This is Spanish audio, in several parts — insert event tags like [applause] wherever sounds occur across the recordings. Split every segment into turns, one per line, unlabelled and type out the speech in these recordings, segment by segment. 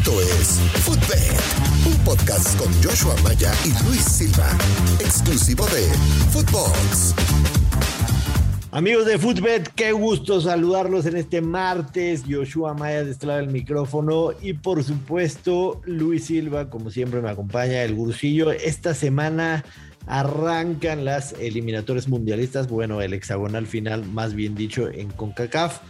Esto es Footbed, un podcast con Joshua Maya y Luis Silva, exclusivo de Footbox.
Amigos de Footbed, qué gusto saludarlos en este martes. Joshua Maya de este lado del micrófono y por supuesto Luis Silva, como siempre me acompaña el gursillo. Esta semana arrancan las eliminatorias mundialistas, bueno, el hexagonal final, más bien dicho, en CONCACAF.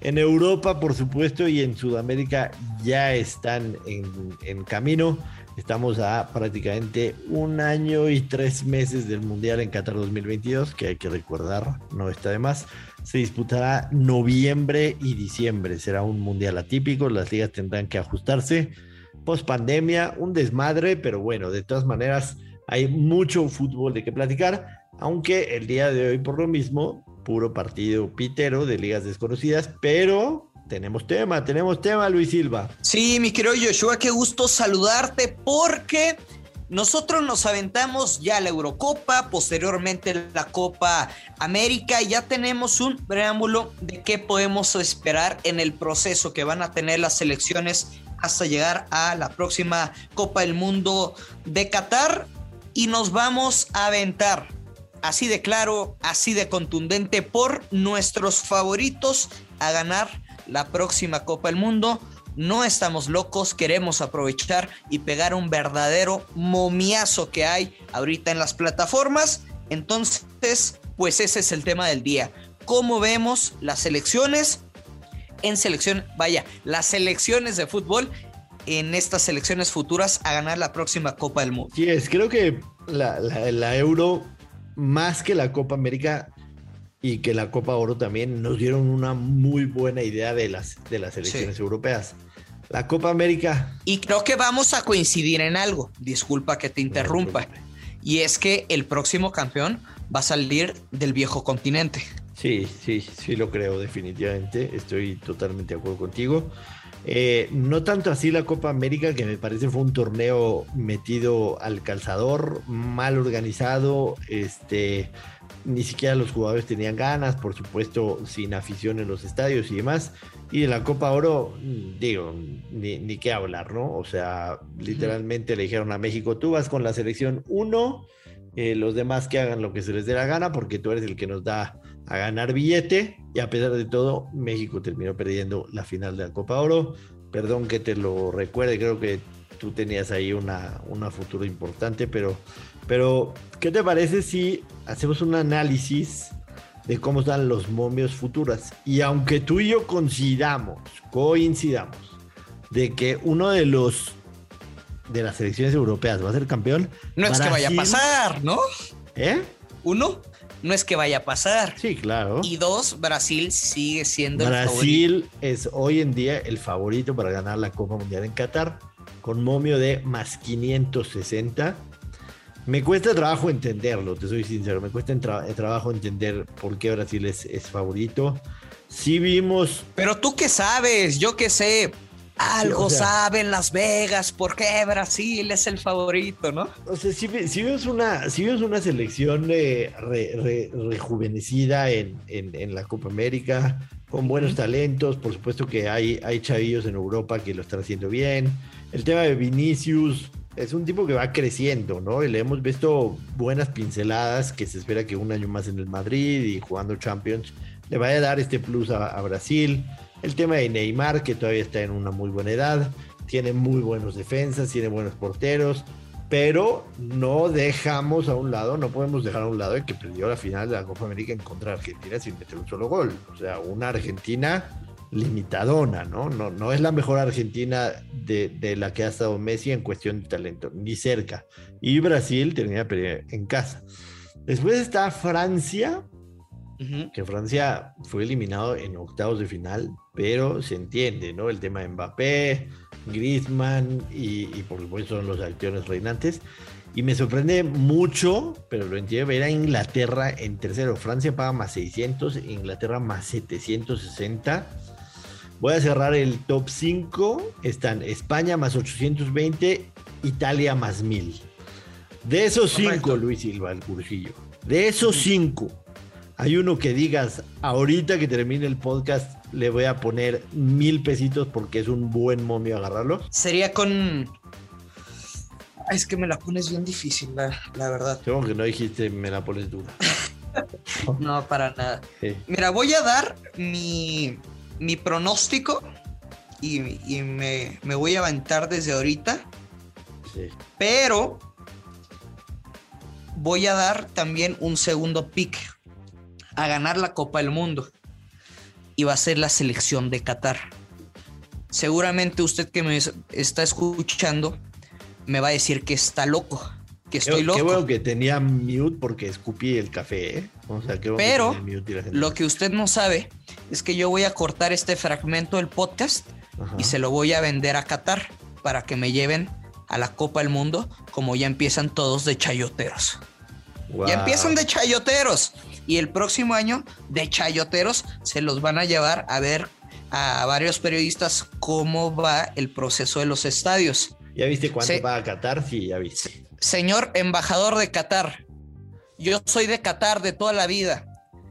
En Europa, por supuesto, y en Sudamérica ya están en, camino. Estamos a prácticamente un año y tres meses del Mundial en Qatar 2022, que hay que recordar, no está de más. Se disputará noviembre y diciembre. Será un Mundial atípico, las ligas tendrán que ajustarse. Post pandemia, un desmadre, pero bueno, de todas maneras hay mucho fútbol de que platicar, aunque el día de hoy por lo mismo puro partido pitero de ligas desconocidas, pero tenemos tema, tenemos tema, Luis Silva.
Sí, mi querido Joshua, qué gusto saludarte porque nosotros nos aventamos ya la Eurocopa, posteriormente la Copa América, y ya tenemos un preámbulo de qué podemos esperar en el proceso que van a tener las selecciones hasta llegar a la próxima Copa del Mundo de Qatar. Y nos vamos a aventar así de claro, así de contundente por nuestros favoritos a ganar la próxima Copa del Mundo. No estamos locos, queremos aprovechar y pegar un verdadero momiazo que hay ahorita en las plataformas. Entonces, pues ese es el tema del día. ¿Cómo vemos las elecciones en selección, vaya, las selecciones de fútbol en estas selecciones futuras a ganar la próxima Copa del Mundo?
Sí, es, creo que la Euro más que la Copa América y que la Copa Oro también nos dieron una muy buena idea de las, de las elecciones europeas. La Copa América.
Y creo que vamos a coincidir en algo. Disculpa que te interrumpa. y es que el próximo campeón va a salir del viejo continente.
Sí, sí, sí lo creo definitivamente. Estoy totalmente de acuerdo contigo. Eh, no tanto así la Copa América, que me parece fue un torneo metido al calzador, mal organizado, este, ni siquiera los jugadores tenían ganas, por supuesto, sin afición en los estadios y demás. Y de la Copa Oro, digo, ni, ni qué hablar, ¿no? O sea, literalmente le dijeron a México, tú vas con la selección 1, eh, los demás que hagan lo que se les dé la gana, porque tú eres el que nos da a ganar billete y a pesar de todo, México terminó perdiendo la final de la Copa Oro. Perdón que te lo recuerde, creo que tú tenías ahí una, una futuro importante, pero, pero ¿qué te parece si hacemos un análisis de cómo están los momios futuras? Y aunque tú y yo coincidamos, coincidamos, de que uno de los de las selecciones europeas va a ser campeón.
No es que vaya a pasar, ¿no?
¿Eh?
Uno, no es que vaya a pasar.
Sí, claro.
Y dos, Brasil sigue siendo
el favorito. Brasil es hoy en día el favorito para ganar la Copa Mundial en Qatar, con momio de más 560. Me cuesta trabajo entenderlo, te soy sincero, me cuesta trabajo entender por qué Brasil es, es favorito. Sí vimos...
Pero tú qué sabes, yo qué sé. Algo saben Las Vegas, ¿por qué Brasil es el favorito, no?
O sea, si, vemos una, si una selección eh, rejuvenecida en, en, la Copa América, con buenos talentos, por supuesto que hay, hay chavillos en Europa que lo están haciendo bien. El tema de Vinicius es un tipo que va creciendo, ¿no? Y le hemos visto buenas pinceladas, que se espera que un año más en el Madrid y jugando Champions le vaya a dar este plus a Brasil. El tema de Neymar, que todavía está en una muy buena edad, tiene muy buenos defensas, tiene buenos porteros, pero no dejamos a un lado, no podemos dejar a un lado el que perdió la final de la Copa América en contra de Argentina sin meter un solo gol. O sea, una Argentina limitadona, ¿no? No, no es la mejor Argentina de, de, la que ha estado Messi en cuestión de talento, ni cerca. Y Brasil termina en casa. Después está Francia, que Francia fue eliminado en octavos de final, pero se entiende, ¿no? El tema de Mbappé, Griezmann y, por supuesto son los actores reinantes. Y me sorprende mucho, pero lo entiendo, ver a Inglaterra en tercero. Francia paga más 600, Inglaterra más 760. Voy a cerrar el top 5. Están España más 820, Italia más 1000. De esos 5, Luis Silva, el cursillo. De esos 5, Hay uno que digas, ahorita que termine el podcast, le voy a poner mil pesitos porque es un buen momio agarrarlo.
Sería con. Es que me la pones bien difícil, la, la verdad.
Tengo que no dijiste, me la pones dura. [laughs]
No, para nada.
Sí.
Mira, voy a dar mi, mi pronóstico y, y me, me voy a aventar desde ahorita,
Sí.
pero voy a dar también un segundo pick a ganar la Copa del Mundo y va a ser la selección de Qatar. Seguramente usted que me es- está escuchando me va a decir que está loco, que estoy
Qué,
loco.
qué bueno que tenía mute porque escupí el café, ¿eh? O sea, qué bueno que
Pero Lo que usted no sabe es que yo voy a cortar este fragmento del podcast
Ajá.
y se lo voy a vender a Qatar para que me lleven a la Copa del Mundo como ya empiezan todos de chayoteros. Ya empiezan de chayoteros y el próximo año de chayoteros se los van a llevar a ver a varios periodistas cómo va el proceso de los estadios.
¿Ya viste cuánto
Sí.
paga Qatar? Sí, ya viste.
Señor embajador de Qatar, yo soy de Qatar de toda la vida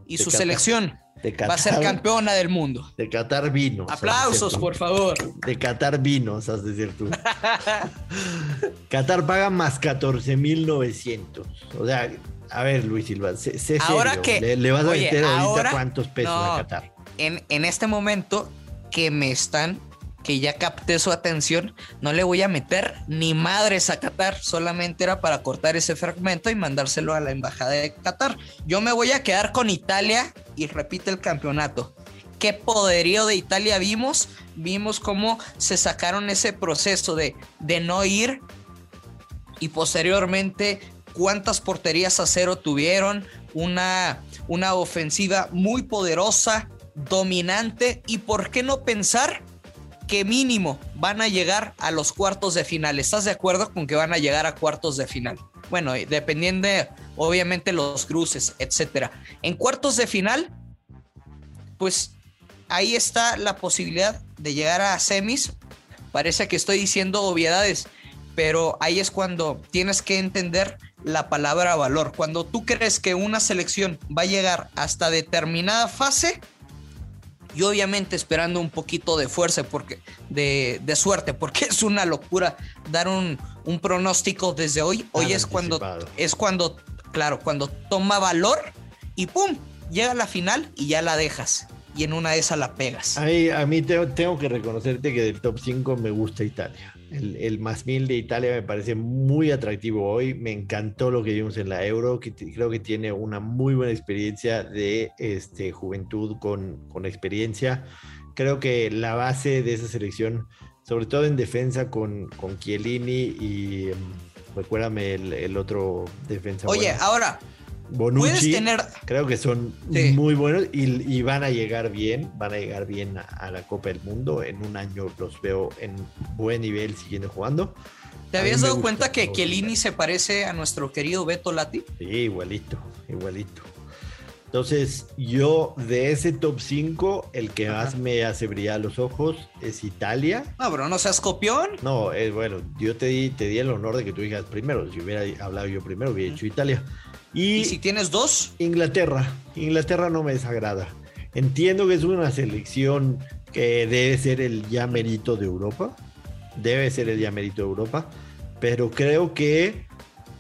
y
De
su
Qatar.
selección
Qatar,
va a ser campeona del mundo.
De Qatar vino.
Aplausos, por favor.
De Qatar vino, has de decir tú. [laughs] Qatar paga más 14.900. O sea, a ver, Luis Silva, sé, sé
Ahora
serio.
que-
le, le vas a
oye,
meter ahorita
ahora-
cuántos pesos
no.
a Qatar.
En, en este momento que me están, que ya capté su atención, no le voy a meter ni madres a Qatar, solamente era para cortar ese fragmento y mandárselo a la embajada de Qatar. Yo me voy a quedar con Italia y repite el campeonato. Qué poderío de Italia vimos, vimos cómo se sacaron ese proceso de, de no ir y posteriormente cuántas porterías a cero tuvieron, una, una ofensiva muy poderosa, dominante y por qué no pensar que mínimo van a llegar a los cuartos de final. ¿Estás de acuerdo con que van a llegar a cuartos de final? Bueno, eh, dependiendo de, obviamente los cruces, etcétera. En cuartos de final, pues ahí está la posibilidad de llegar a semis. Parece que estoy diciendo obviedades, pero ahí es cuando tienes que entender la palabra valor. Cuando tú crees que una selección va a llegar hasta determinada fase, y obviamente esperando un poquito de fuerza, porque, de, de suerte, porque es una locura dar un, un pronóstico desde hoy. Hoy es cuando, es cuando, claro, cuando toma valor y ¡pum! Llega a la final y ya la dejas. Y en una de esas la pegas.
A mí, a mí tengo, tengo que reconocerte que del top 5 me gusta Italia. El, el más mil de Italia me parece muy atractivo hoy. Me encantó lo que vimos en la Euro, que creo que tiene una muy buena experiencia de este, juventud con, con experiencia. Creo que la base de esa selección, sobre todo en defensa con, con Chiellini y em, recuérdame el, el otro defensa.
Oye, ahora,
Bonucci.
puedes tener...
Creo que son
Sí.
muy buenos y, y van a llegar bien, van a llegar bien a, a la Copa del Mundo. En un año los veo en buen nivel siguiendo jugando.
¿Te
A
habías dado cuenta que. Chiellini se parece a nuestro querido Beto Lati?
Sí, igualito, igualito. Entonces, yo de ese top 5, el que
Ajá.
más me hace brillar los ojos es Italia.
No, bro, no seas copión.
No, eh, bueno, yo te di, te di el honor de que tú digas primero. Si hubiera hablado yo primero, hubiera dicho Italia.
Y si tienes dos,
Inglaterra. Inglaterra no me desagrada. Entiendo que es una selección que debe ser el ya merito de Europa. Debe ser el ya merito de Europa. Pero creo que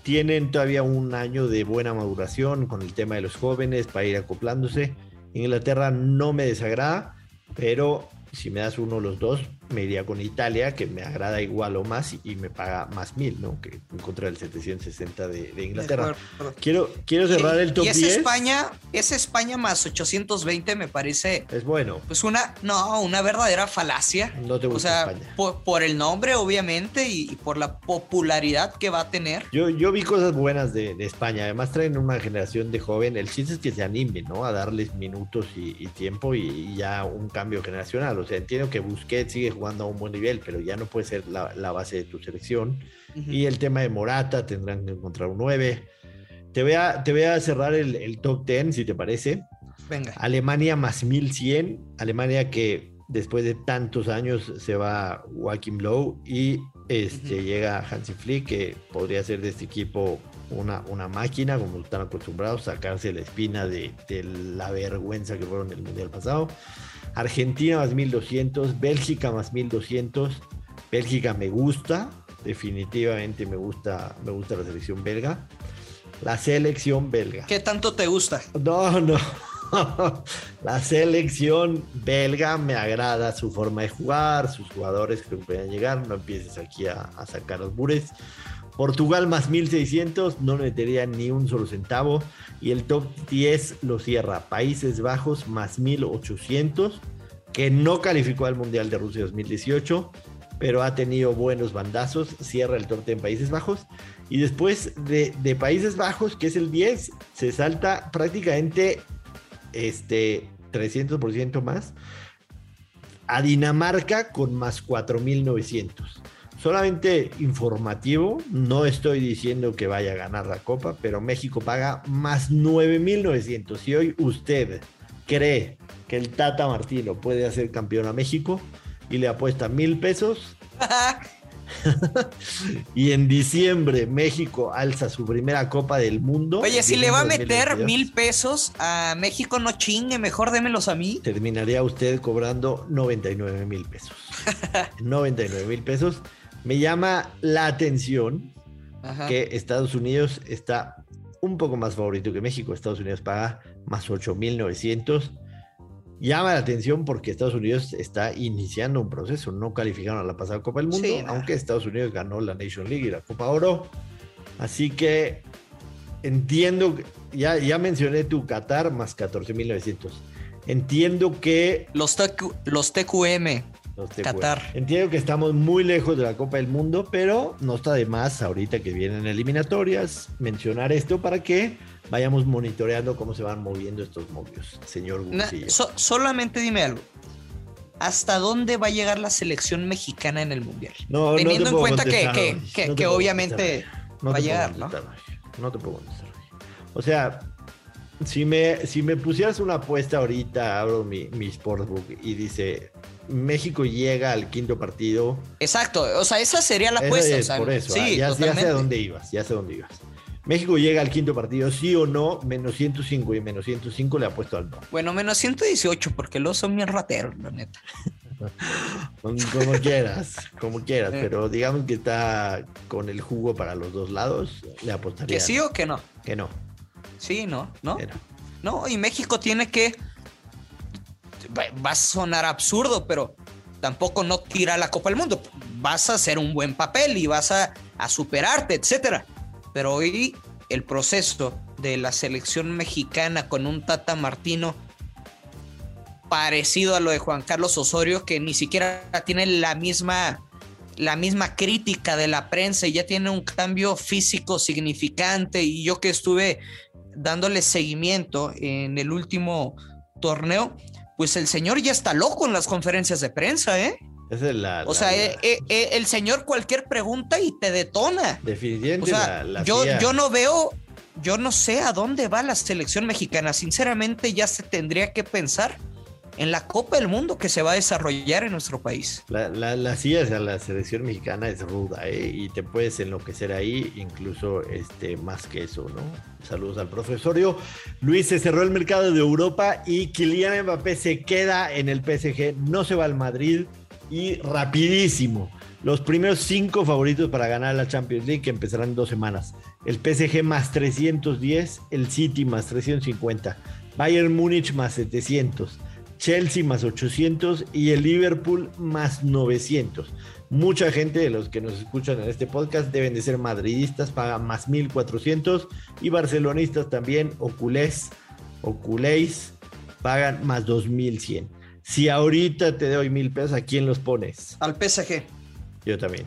tienen todavía un año de buena maduración con el tema de los jóvenes para ir acoplándose. Inglaterra no me desagrada, pero si me das uno de los dos, me iría con Italia, que me agrada igual o más y, y me paga más mil, ¿no? Que en contra del 760 de, de Inglaterra.
De.
Quiero, quiero cerrar el top
y es
10.
España, es España más 820 me parece
Es bueno.
pues una no, una verdadera falacia.
No te
O
gusta
sea,
España.
por, por el nombre obviamente y, y por la popularidad que va a tener.
Yo, yo vi cosas buenas de, de España. Además traen una generación de joven. El chiste es que se animen, ¿no? A darles minutos y, y tiempo y, y ya un cambio generacional. O sea, entiendo que Busquets sigue jugando a un buen nivel, pero ya no puede ser la, la base de tu selección.
Ujú.
Y el tema de Morata, tendrán que encontrar un 9. Te voy a, te voy a cerrar el, el top 10, si te parece.
Venga.
Alemania más 1100. Alemania que después de tantos años se va Joachim Low y este,
Ujú.
llega Hansi Flick, que podría ser de este equipo una, una máquina, como están acostumbrados, sacarse la espina de, de la vergüenza que fueron el Mundial pasado. Argentina más 1200, Bélgica más 1200. Bélgica me gusta, definitivamente me gusta, me gusta la selección belga. La selección belga.
¿Qué tanto te gusta?
No, no. [laughs] la selección belga me agrada su forma de jugar, sus jugadores que pueden llegar. No empieces aquí a, a sacar los bures. Portugal más 1600, no metería ni un solo centavo. Y el top 10 lo cierra Países Bajos más 1800, que no calificó al Mundial de Rusia 2018, pero ha tenido buenos bandazos. Cierra el top 10 en Países Bajos. Y después de, de, Países Bajos, que es el 10, se salta prácticamente este 300% más a Dinamarca con más 4900 solamente informativo, no estoy diciendo que vaya a ganar la copa, pero México paga más 9.900. Si hoy usted cree que el Tata Martino puede hacer campeón a México y le apuesta mil pesos, [laughs] y en diciembre México alza su primera copa del mundo.
Oye, si le va a meter mil pesos a México, no chingue, mejor démelos a mí.
Terminaría usted cobrando 99 mil pesos. [laughs] 99 mil pesos. Me llama la atención Ajá. que Estados Unidos está un poco más favorito que México. Estados Unidos paga más 8.900. Llama la atención porque Estados Unidos está iniciando un proceso. No calificaron a la pasada Copa del Mundo, sí, aunque Estados Unidos ganó la Nation League y la Copa Oro. Así que entiendo, ya, ya mencioné tu Qatar más 14.900. Entiendo que...
Los, TQ, los TQM. Qatar.
Entiendo que estamos muy lejos de la Copa del Mundo, pero no está de más ahorita que vienen eliminatorias mencionar esto para que vayamos monitoreando cómo se van moviendo estos movios, señor Gursillo.
So, solamente dime algo. ¿Hasta dónde va a llegar la selección mexicana en el Mundial?
No,
Teniendo
no
en cuenta que, que, que,
no
que obviamente
no
va a llegar, ¿no?
No te puedo contestar. O sea, si me, si me pusieras una apuesta ahorita, abro mi, mi sportsbook y dice México llega al quinto partido.
Exacto, o sea, esa sería la apuesta.
Es,
o sea,
por eso,
sí,
ya, ya, sé a dónde ibas, ya sé a dónde ibas. México llega al quinto partido, sí o no, menos 105 y menos 105 le apuesto al no.
Bueno, menos 118, porque los son bien rateros, la neta. [laughs]
como quieras, como quieras, pero digamos que está con el jugo para los dos lados, le apostaría.
¿Que sí o que no?
Que no.
Sí, no, ¿no? No, y México tiene que. Va a sonar absurdo, pero tampoco no tira la Copa del Mundo. Vas a hacer un buen papel y vas a, a superarte, etcétera. Pero hoy el proceso de la selección mexicana con un Tata Martino parecido a lo de Juan Carlos Osorio, que ni siquiera tiene la misma, la misma crítica de la prensa y ya tiene un cambio físico significante. Y yo que estuve dándole seguimiento en el último torneo, pues el señor ya está loco en las conferencias de prensa, ¿eh?
Es la,
o sea, eh, eh, eh, el señor cualquier pregunta y te detona.
Definitivamente.
O sea,
la,
yo, yo no veo, yo no sé a dónde va la selección mexicana. Sinceramente, ya se tendría que pensar en la Copa del Mundo que se va a desarrollar en nuestro país.
La, la, la silla la selección mexicana es ruda ¿eh? y te puedes enloquecer ahí, incluso este, más que eso, ¿no? Saludos al profesorio. Luis, se cerró el mercado de Europa y Kylian Mbappé se queda en el PSG, no se va al Madrid y rapidísimo. Los primeros cinco favoritos para ganar la Champions League que empezarán dos semanas. El PSG más 310, el City más 350, Bayern Múnich más 700. Chelsea más 800 y el Liverpool más 900. Mucha gente de los que nos escuchan en este podcast deben de ser madridistas, pagan más 1400 y barcelonistas también, oculés, oculéis, pagan más 2100. Si ahorita te doy mil pesos, ¿a quién los pones?
Al PSG.
Yo también.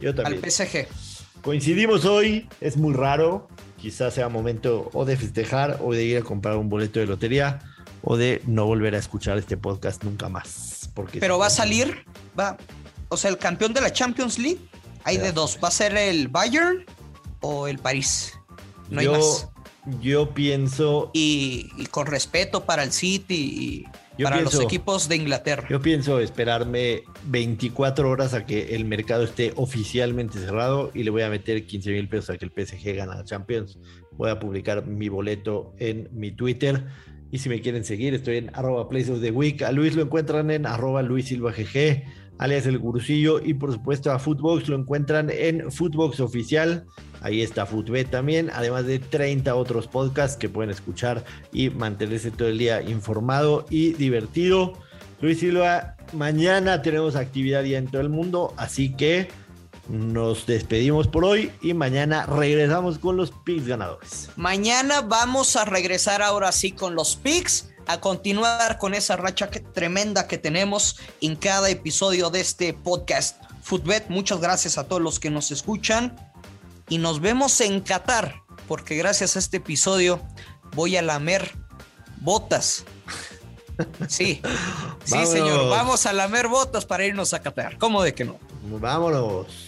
Yo también.
Al PSG.
Coincidimos hoy, es muy raro. Quizás sea momento o de festejar o de ir a comprar un boleto de lotería o de no volver a escuchar este podcast nunca más. Porque
Pero va a salir, va, o sea, el campeón de la Champions League, hay de dos, va a ser el Bayern o el París. No
yo,
hay más.
Yo pienso.
Y, y, con respeto para el City y, para los equipos de Inglaterra.
Yo pienso esperarme 24 horas a que el mercado esté oficialmente cerrado y le voy a meter 15 mil pesos a que el PSG gane la Champions. Voy a publicar mi boleto en mi Twitter. Y si me quieren seguir, estoy en arroba Place of the Week. A Luis lo encuentran en arroba Luis Silva alias El Gurusillo. Y por supuesto a Footbox lo encuentran en Footbox Oficial. Ahí está Footbet también, además de 30 otros podcasts que pueden escuchar y mantenerse todo el día informado y divertido. Luis Silva, mañana tenemos actividad ya en todo el mundo, así que nos despedimos por hoy y mañana regresamos con los picks ganadores.
Mañana vamos a regresar ahora sí con los picks, a continuar con esa racha tremenda que tenemos en cada episodio de este podcast. Footbet, muchas gracias a todos los que nos escuchan y nos vemos en Qatar, porque gracias a este episodio voy a lamer botas. Sí, [laughs] sí, señor. Vamos a lamer botas para irnos a Qatar. ¿Cómo de que no?
Vámonos.